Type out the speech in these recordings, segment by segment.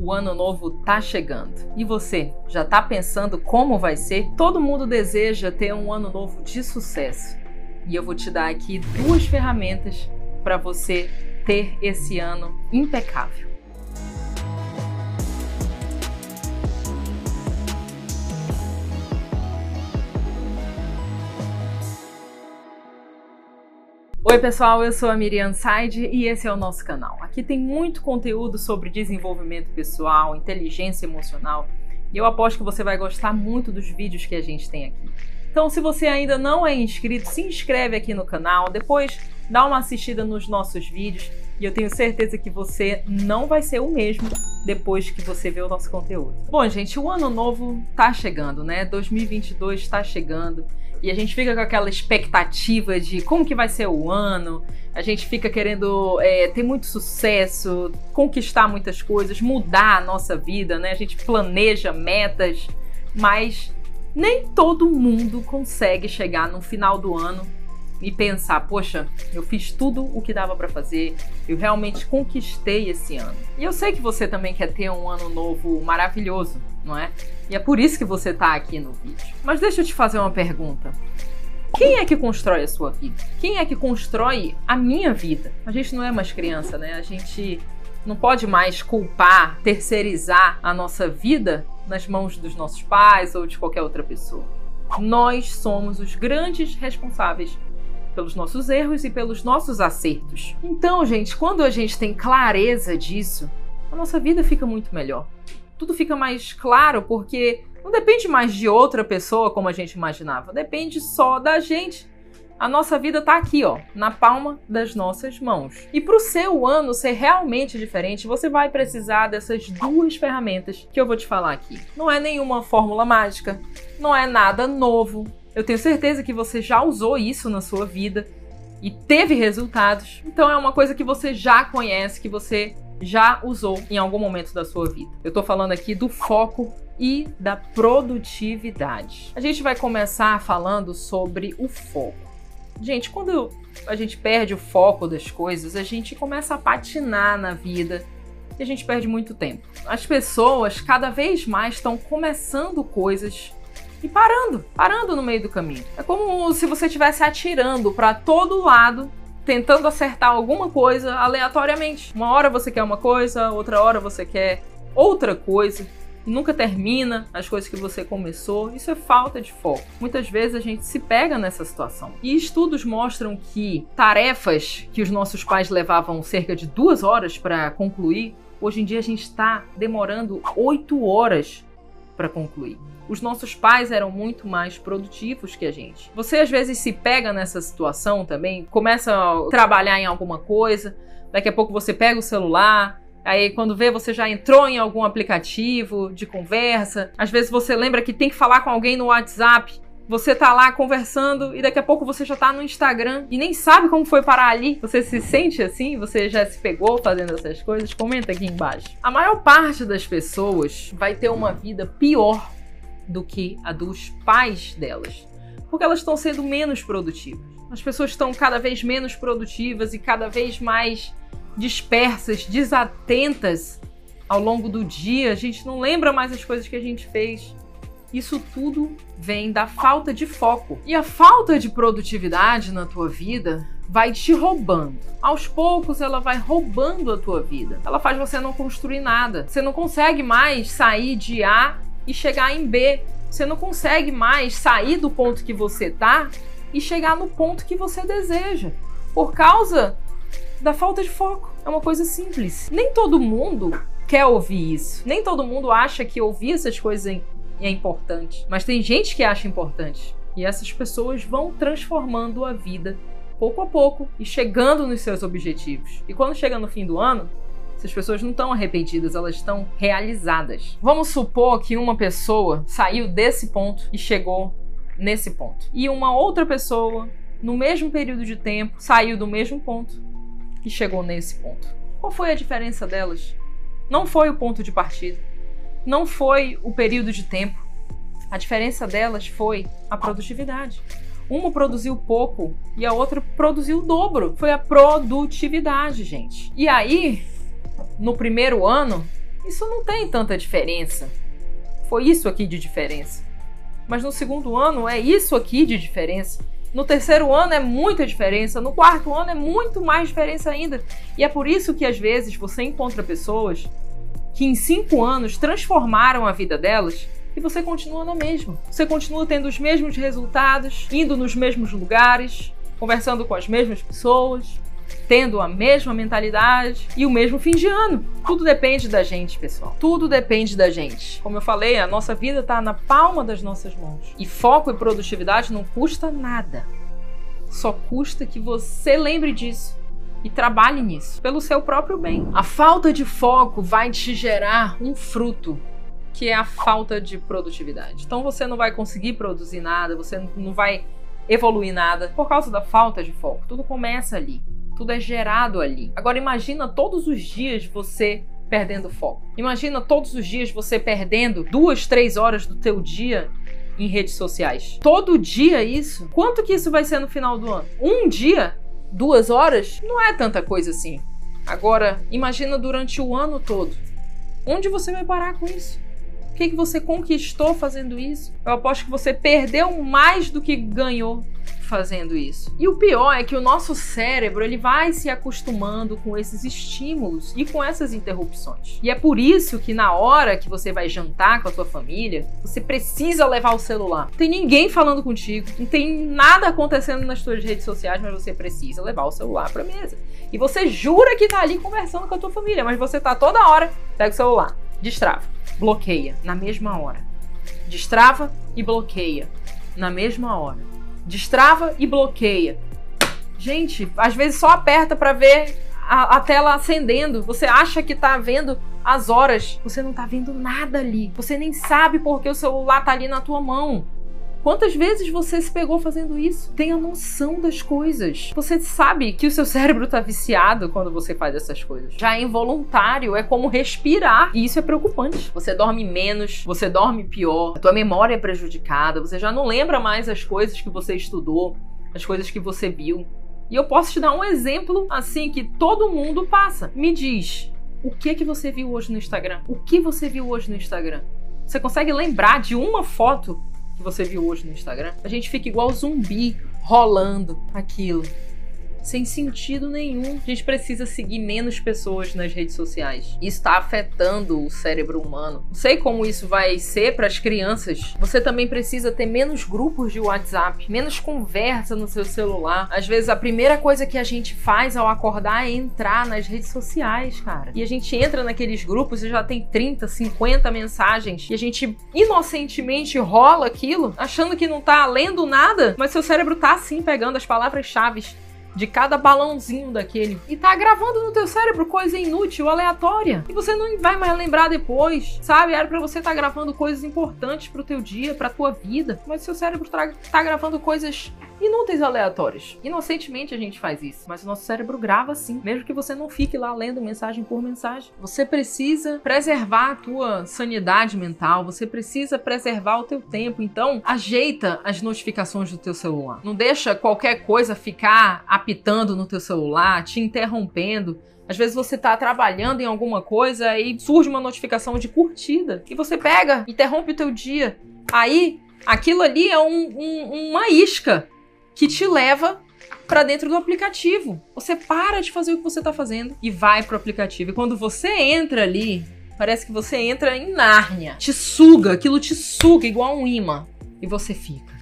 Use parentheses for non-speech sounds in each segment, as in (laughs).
O ano novo tá chegando. E você, já tá pensando como vai ser? Todo mundo deseja ter um ano novo de sucesso. E eu vou te dar aqui duas ferramentas para você ter esse ano impecável. Oi, pessoal, eu sou a Miriam Said e esse é o nosso canal. Aqui tem muito conteúdo sobre desenvolvimento pessoal, inteligência emocional e eu aposto que você vai gostar muito dos vídeos que a gente tem aqui. Então, se você ainda não é inscrito, se inscreve aqui no canal, depois dá uma assistida nos nossos vídeos e eu tenho certeza que você não vai ser o mesmo depois que você vê o nosso conteúdo. Bom, gente, o ano novo tá chegando, né? 2022 está chegando e a gente fica com aquela expectativa de como que vai ser o ano, a gente fica querendo é, ter muito sucesso, conquistar muitas coisas, mudar a nossa vida, né? A gente planeja metas, mas nem todo mundo consegue chegar no final do ano e pensar, poxa, eu fiz tudo o que dava para fazer, eu realmente conquistei esse ano. E eu sei que você também quer ter um ano novo maravilhoso, não é? E é por isso que você tá aqui no vídeo. Mas deixa eu te fazer uma pergunta. Quem é que constrói a sua vida? Quem é que constrói a minha vida? A gente não é mais criança, né? A gente não pode mais culpar, terceirizar a nossa vida nas mãos dos nossos pais ou de qualquer outra pessoa. Nós somos os grandes responsáveis pelos nossos erros e pelos nossos acertos. Então, gente, quando a gente tem clareza disso, a nossa vida fica muito melhor. Tudo fica mais claro porque não depende mais de outra pessoa como a gente imaginava, depende só da gente. A nossa vida tá aqui, ó, na palma das nossas mãos. E para o seu ano ser realmente diferente, você vai precisar dessas duas ferramentas que eu vou te falar aqui. Não é nenhuma fórmula mágica, não é nada novo, eu tenho certeza que você já usou isso na sua vida e teve resultados. Então é uma coisa que você já conhece, que você já usou em algum momento da sua vida. Eu tô falando aqui do foco e da produtividade. A gente vai começar falando sobre o foco. Gente, quando a gente perde o foco das coisas, a gente começa a patinar na vida e a gente perde muito tempo. As pessoas cada vez mais estão começando coisas e parando, parando no meio do caminho. É como se você estivesse atirando para todo lado, tentando acertar alguma coisa aleatoriamente. Uma hora você quer uma coisa, outra hora você quer outra coisa. Nunca termina as coisas que você começou. Isso é falta de foco. Muitas vezes a gente se pega nessa situação. E estudos mostram que tarefas que os nossos pais levavam cerca de duas horas para concluir, hoje em dia a gente está demorando oito horas para concluir. Os nossos pais eram muito mais produtivos que a gente. Você às vezes se pega nessa situação também, começa a trabalhar em alguma coisa, daqui a pouco você pega o celular, Aí, quando vê, você já entrou em algum aplicativo de conversa. Às vezes você lembra que tem que falar com alguém no WhatsApp. Você tá lá conversando e daqui a pouco você já tá no Instagram e nem sabe como foi parar ali. Você se sente assim? Você já se pegou fazendo essas coisas? Comenta aqui embaixo. A maior parte das pessoas vai ter uma vida pior do que a dos pais delas, porque elas estão sendo menos produtivas. As pessoas estão cada vez menos produtivas e cada vez mais dispersas, desatentas ao longo do dia. A gente não lembra mais as coisas que a gente fez. Isso tudo vem da falta de foco. E a falta de produtividade na tua vida vai te roubando. Aos poucos ela vai roubando a tua vida. Ela faz você não construir nada. Você não consegue mais sair de A e chegar em B. Você não consegue mais sair do ponto que você tá e chegar no ponto que você deseja. Por causa da falta de foco. É uma coisa simples. Nem todo mundo quer ouvir isso. Nem todo mundo acha que ouvir essas coisas é importante. Mas tem gente que acha importante. E essas pessoas vão transformando a vida pouco a pouco e chegando nos seus objetivos. E quando chega no fim do ano, essas pessoas não estão arrependidas, elas estão realizadas. Vamos supor que uma pessoa saiu desse ponto e chegou nesse ponto. E uma outra pessoa, no mesmo período de tempo, saiu do mesmo ponto e chegou nesse ponto. Qual foi a diferença delas? Não foi o ponto de partida, não foi o período de tempo. A diferença delas foi a produtividade. Uma produziu pouco e a outra produziu o dobro. Foi a produtividade, gente. E aí, no primeiro ano, isso não tem tanta diferença. Foi isso aqui de diferença. Mas no segundo ano é isso aqui de diferença. No terceiro ano é muita diferença, no quarto ano é muito mais diferença ainda. E é por isso que às vezes você encontra pessoas que em cinco anos transformaram a vida delas e você continua na mesma. Você continua tendo os mesmos resultados, indo nos mesmos lugares, conversando com as mesmas pessoas, tendo a mesma mentalidade e o mesmo fim de ano. Tudo depende da gente, pessoal. Tudo depende da gente. Como eu falei, a nossa vida está na palma das nossas mãos. E foco e produtividade não custa nada. Só custa que você lembre disso e trabalhe nisso, pelo seu próprio bem. A falta de foco vai te gerar um fruto que é a falta de produtividade. Então você não vai conseguir produzir nada, você não vai evoluir nada por causa da falta de foco. Tudo começa ali. Tudo é gerado ali. Agora imagina todos os dias você perdendo foco. Imagina todos os dias você perdendo duas, três horas do teu dia em redes sociais. Todo dia isso. Quanto que isso vai ser no final do ano? Um dia? Duas horas? Não é tanta coisa assim. Agora, imagina durante o ano todo. Onde você vai parar com isso? O que, que você conquistou fazendo isso? Eu aposto que você perdeu mais do que ganhou fazendo isso. E o pior é que o nosso cérebro ele vai se acostumando com esses estímulos e com essas interrupções. E é por isso que na hora que você vai jantar com a sua família, você precisa levar o celular. Não tem ninguém falando contigo, não tem nada acontecendo nas suas redes sociais, mas você precisa levar o celular para mesa. E você jura que tá ali conversando com a tua família, mas você tá toda hora, pega o celular, destrava, bloqueia na mesma hora. Destrava e bloqueia na mesma hora destrava e bloqueia. Gente, às vezes só aperta para ver a, a, tela acendendo. Você acha que tá vendo as horas, você não tá vendo nada ali. Você nem sabe porque o celular tá ali na tua mão. Quantas vezes você se pegou fazendo isso? Tenha noção das coisas. Você sabe que o seu (laughs) cérebro está viciado quando você faz essas coisas. Já é involuntário, é como respirar. E isso é preocupante. Você dorme menos, você dorme pior, a tua memória é prejudicada, você já não lembra mais as coisas que você estudou, as coisas que você viu. E eu posso te dar um exemplo assim que todo mundo passa. Me diz, o que que você viu hoje no Instagram? O que você viu hoje no Instagram? Você consegue lembrar de uma foto que você viu hoje no Instagram, a gente fica igual zumbi rolando aquilo sem sentido nenhum. A gente precisa seguir menos pessoas nas redes sociais. Isso está afetando o cérebro humano. Não sei como isso vai ser para as crianças. Você também precisa ter menos grupos de WhatsApp, menos conversa no seu celular. Às vezes a primeira coisa que a gente faz ao acordar é entrar nas redes sociais, cara. E a gente entra naqueles grupos e já tem 30, 50 mensagens e a gente inocentemente rola aquilo, achando que não tá lendo nada, mas seu cérebro tá assim pegando as palavras-chave de cada balãozinho daquele e tá gravando no teu cérebro coisa inútil, aleatória. E você não vai mais lembrar depois, sabe? Era para você estar tá gravando coisas importantes pro teu dia, pra tua vida, mas seu cérebro tá, tá gravando coisas inúteis aleatórios. Inocentemente a gente faz isso, mas o nosso cérebro grava sim, mesmo que você não fique lá lendo mensagem por mensagem. Você precisa preservar a tua sanidade mental, você precisa preservar o teu tempo. Então, ajeita as notificações do teu celular. Não deixa qualquer coisa ficar apitando no teu celular, te interrompendo. Às vezes você está trabalhando em alguma coisa e surge uma notificação de curtida e você pega, interrompe o teu dia. Aí, aquilo ali é um, um, uma isca que te leva para dentro do aplicativo. Você para de fazer o que você está fazendo e vai pro aplicativo. E quando você entra ali, parece que você entra em Nárnia. Te suga, aquilo te suga igual um imã. E você fica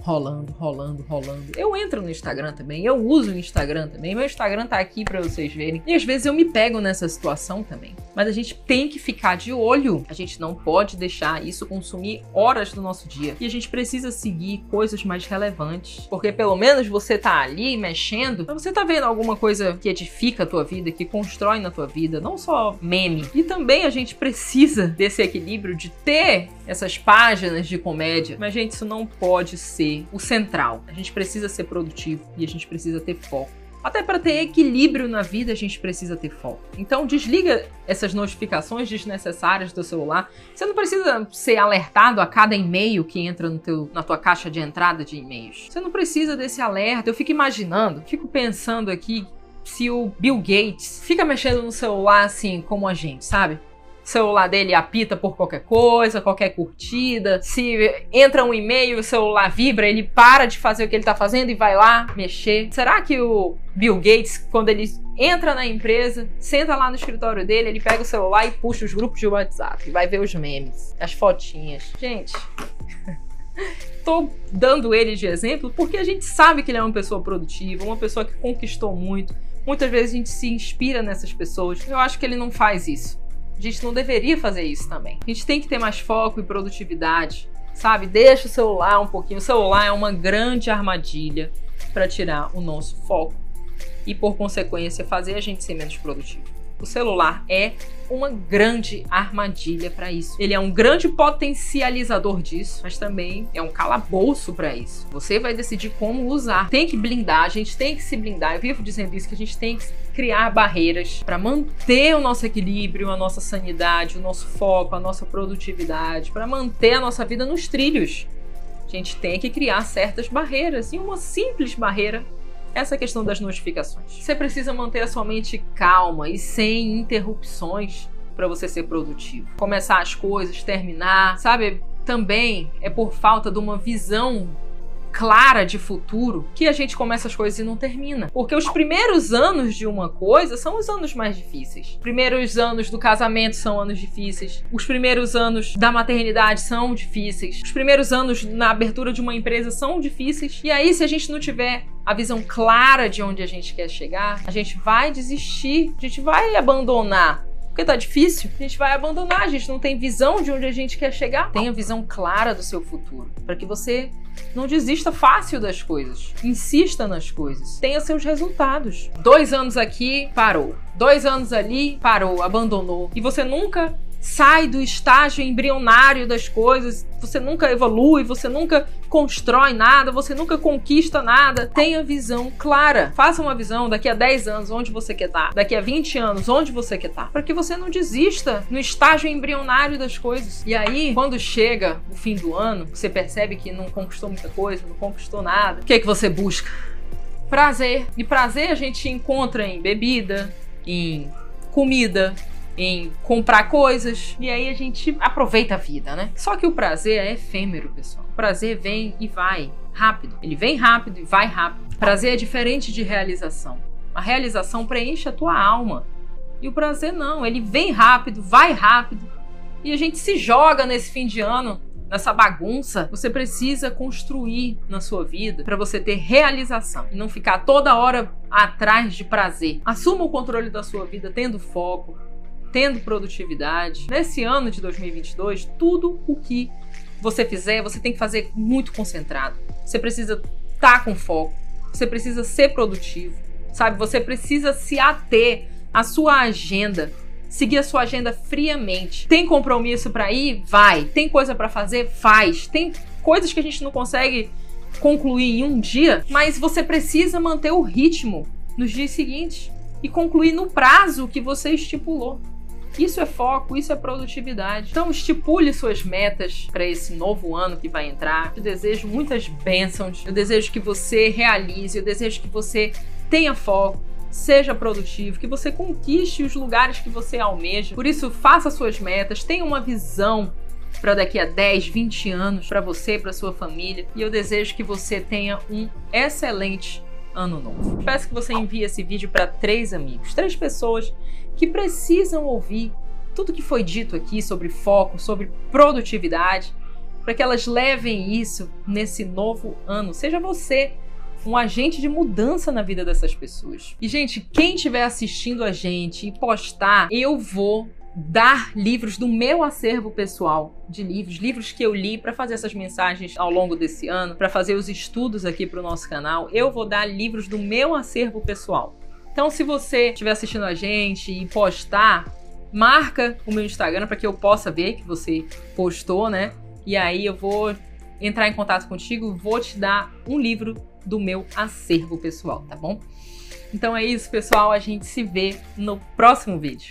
rolando, rolando, rolando. Eu entro no Instagram também, eu uso o Instagram também. Meu Instagram tá aqui para vocês verem. E às vezes eu me pego nessa situação também. Mas a gente tem que ficar de olho. A gente não pode deixar isso consumir horas do nosso dia. E a gente precisa seguir coisas mais relevantes, porque pelo menos você tá ali mexendo, você tá vendo alguma coisa que edifica a tua vida, que constrói na tua vida, não só meme. E também a gente precisa desse equilíbrio de ter essas páginas de comédia. Mas gente, isso não pode ser o central. A gente precisa ser produtivo e a gente precisa ter foco. Até para ter equilíbrio na vida, a gente precisa ter foco. Então, desliga essas notificações desnecessárias do celular. Você não precisa ser alertado a cada e-mail que entra no teu, na tua caixa de entrada de e-mails. Você não precisa desse alerta. Eu fico imaginando, fico pensando aqui se o Bill Gates fica mexendo no celular assim como a gente, sabe? Celular dele apita por qualquer coisa, qualquer curtida. Se entra um e-mail o celular vibra, ele para de fazer o que ele tá fazendo e vai lá mexer. Será que o Bill Gates, quando ele entra na empresa, senta lá no escritório dele, ele pega o celular e puxa os grupos de WhatsApp, vai ver os memes, as fotinhas. Gente, (laughs) tô dando ele de exemplo porque a gente sabe que ele é uma pessoa produtiva, uma pessoa que conquistou muito. Muitas vezes a gente se inspira nessas pessoas. Eu acho que ele não faz isso. A gente não deveria fazer isso também. A gente tem que ter mais foco e produtividade, sabe? Deixa o celular um pouquinho. O celular é uma grande armadilha para tirar o nosso foco e, por consequência, fazer a gente ser menos produtivo. O celular é uma grande armadilha para isso. Ele é um grande potencializador disso, mas também é um calabouço para isso. Você vai decidir como usar. Tem que blindar, a gente tem que se blindar. Eu vivo dizendo isso que a gente tem que criar barreiras para manter o nosso equilíbrio, a nossa sanidade, o nosso foco, a nossa produtividade, para manter a nossa vida nos trilhos. A gente tem que criar certas barreiras e uma simples barreira essa questão das notificações. Você precisa manter a sua mente calma e sem interrupções para você ser produtivo. Começar as coisas, terminar, sabe? Também é por falta de uma visão clara de futuro que a gente começa as coisas e não termina. Porque os primeiros anos de uma coisa são os anos mais difíceis. Os primeiros anos do casamento são anos difíceis. Os primeiros anos da maternidade são difíceis. Os primeiros anos na abertura de uma empresa são difíceis. E aí, se a gente não tiver a visão clara de onde a gente quer chegar, a gente vai desistir, a gente vai abandonar porque tá difícil, a gente vai abandonar, a gente não tem visão de onde a gente quer chegar. Tenha visão clara do seu futuro, para que você não desista fácil das coisas. Insista nas coisas. Tenha seus resultados. Dois anos aqui, parou. Dois anos ali, parou, abandonou. E você nunca sai do estágio embrionário das coisas, você nunca evolui, você nunca constrói nada, você nunca conquista nada. Tenha visão clara. Faça uma visão daqui a 10 anos onde você quer estar, daqui a 20 anos onde você quer estar, para que você não desista no estágio embrionário das coisas. E aí, quando chega o fim do ano, você percebe que não conquistou muita coisa, não conquistou nada. O que é que você busca? Prazer. E prazer a gente encontra em bebida, em comida, em comprar coisas. E aí a gente aproveita a vida, né? Só que o prazer é efêmero, pessoal. O prazer vem e vai rápido. Ele vem rápido e vai rápido. Prazer é diferente de realização. A realização preenche a tua alma. E o prazer não, ele vem rápido, vai rápido. E a gente se joga nesse fim de ano nessa bagunça, você precisa construir na sua vida para você ter realização e não ficar toda hora atrás de prazer. Assuma o controle da sua vida tendo foco, tendo produtividade. Nesse ano de 2022, tudo o que você fizer, você tem que fazer muito concentrado. Você precisa estar tá com foco, você precisa ser produtivo, sabe? Você precisa se ater à sua agenda, seguir a sua agenda friamente. Tem compromisso para ir? Vai. Tem coisa para fazer? Faz. Tem coisas que a gente não consegue concluir em um dia, mas você precisa manter o ritmo nos dias seguintes e concluir no prazo que você estipulou. Isso é foco, isso é produtividade. Então estipule suas metas para esse novo ano que vai entrar. Eu desejo muitas bênçãos. Eu desejo que você realize, eu desejo que você tenha foco, seja produtivo, que você conquiste os lugares que você almeja. Por isso, faça suas metas, tenha uma visão para daqui a 10, 20 anos para você, para sua família. E eu desejo que você tenha um excelente ano novo. Peço que você envie esse vídeo para três amigos, três pessoas que precisam ouvir tudo que foi dito aqui sobre foco, sobre produtividade, para que elas levem isso nesse novo ano. Seja você um agente de mudança na vida dessas pessoas. E, gente, quem estiver assistindo a gente e postar, eu vou dar livros do meu acervo pessoal de livros, livros que eu li para fazer essas mensagens ao longo desse ano, para fazer os estudos aqui para o nosso canal. Eu vou dar livros do meu acervo pessoal. Então, se você estiver assistindo a gente e postar, marca o meu Instagram para que eu possa ver que você postou, né? E aí eu vou entrar em contato contigo, vou te dar um livro do meu acervo pessoal, tá bom? Então é isso, pessoal. A gente se vê no próximo vídeo.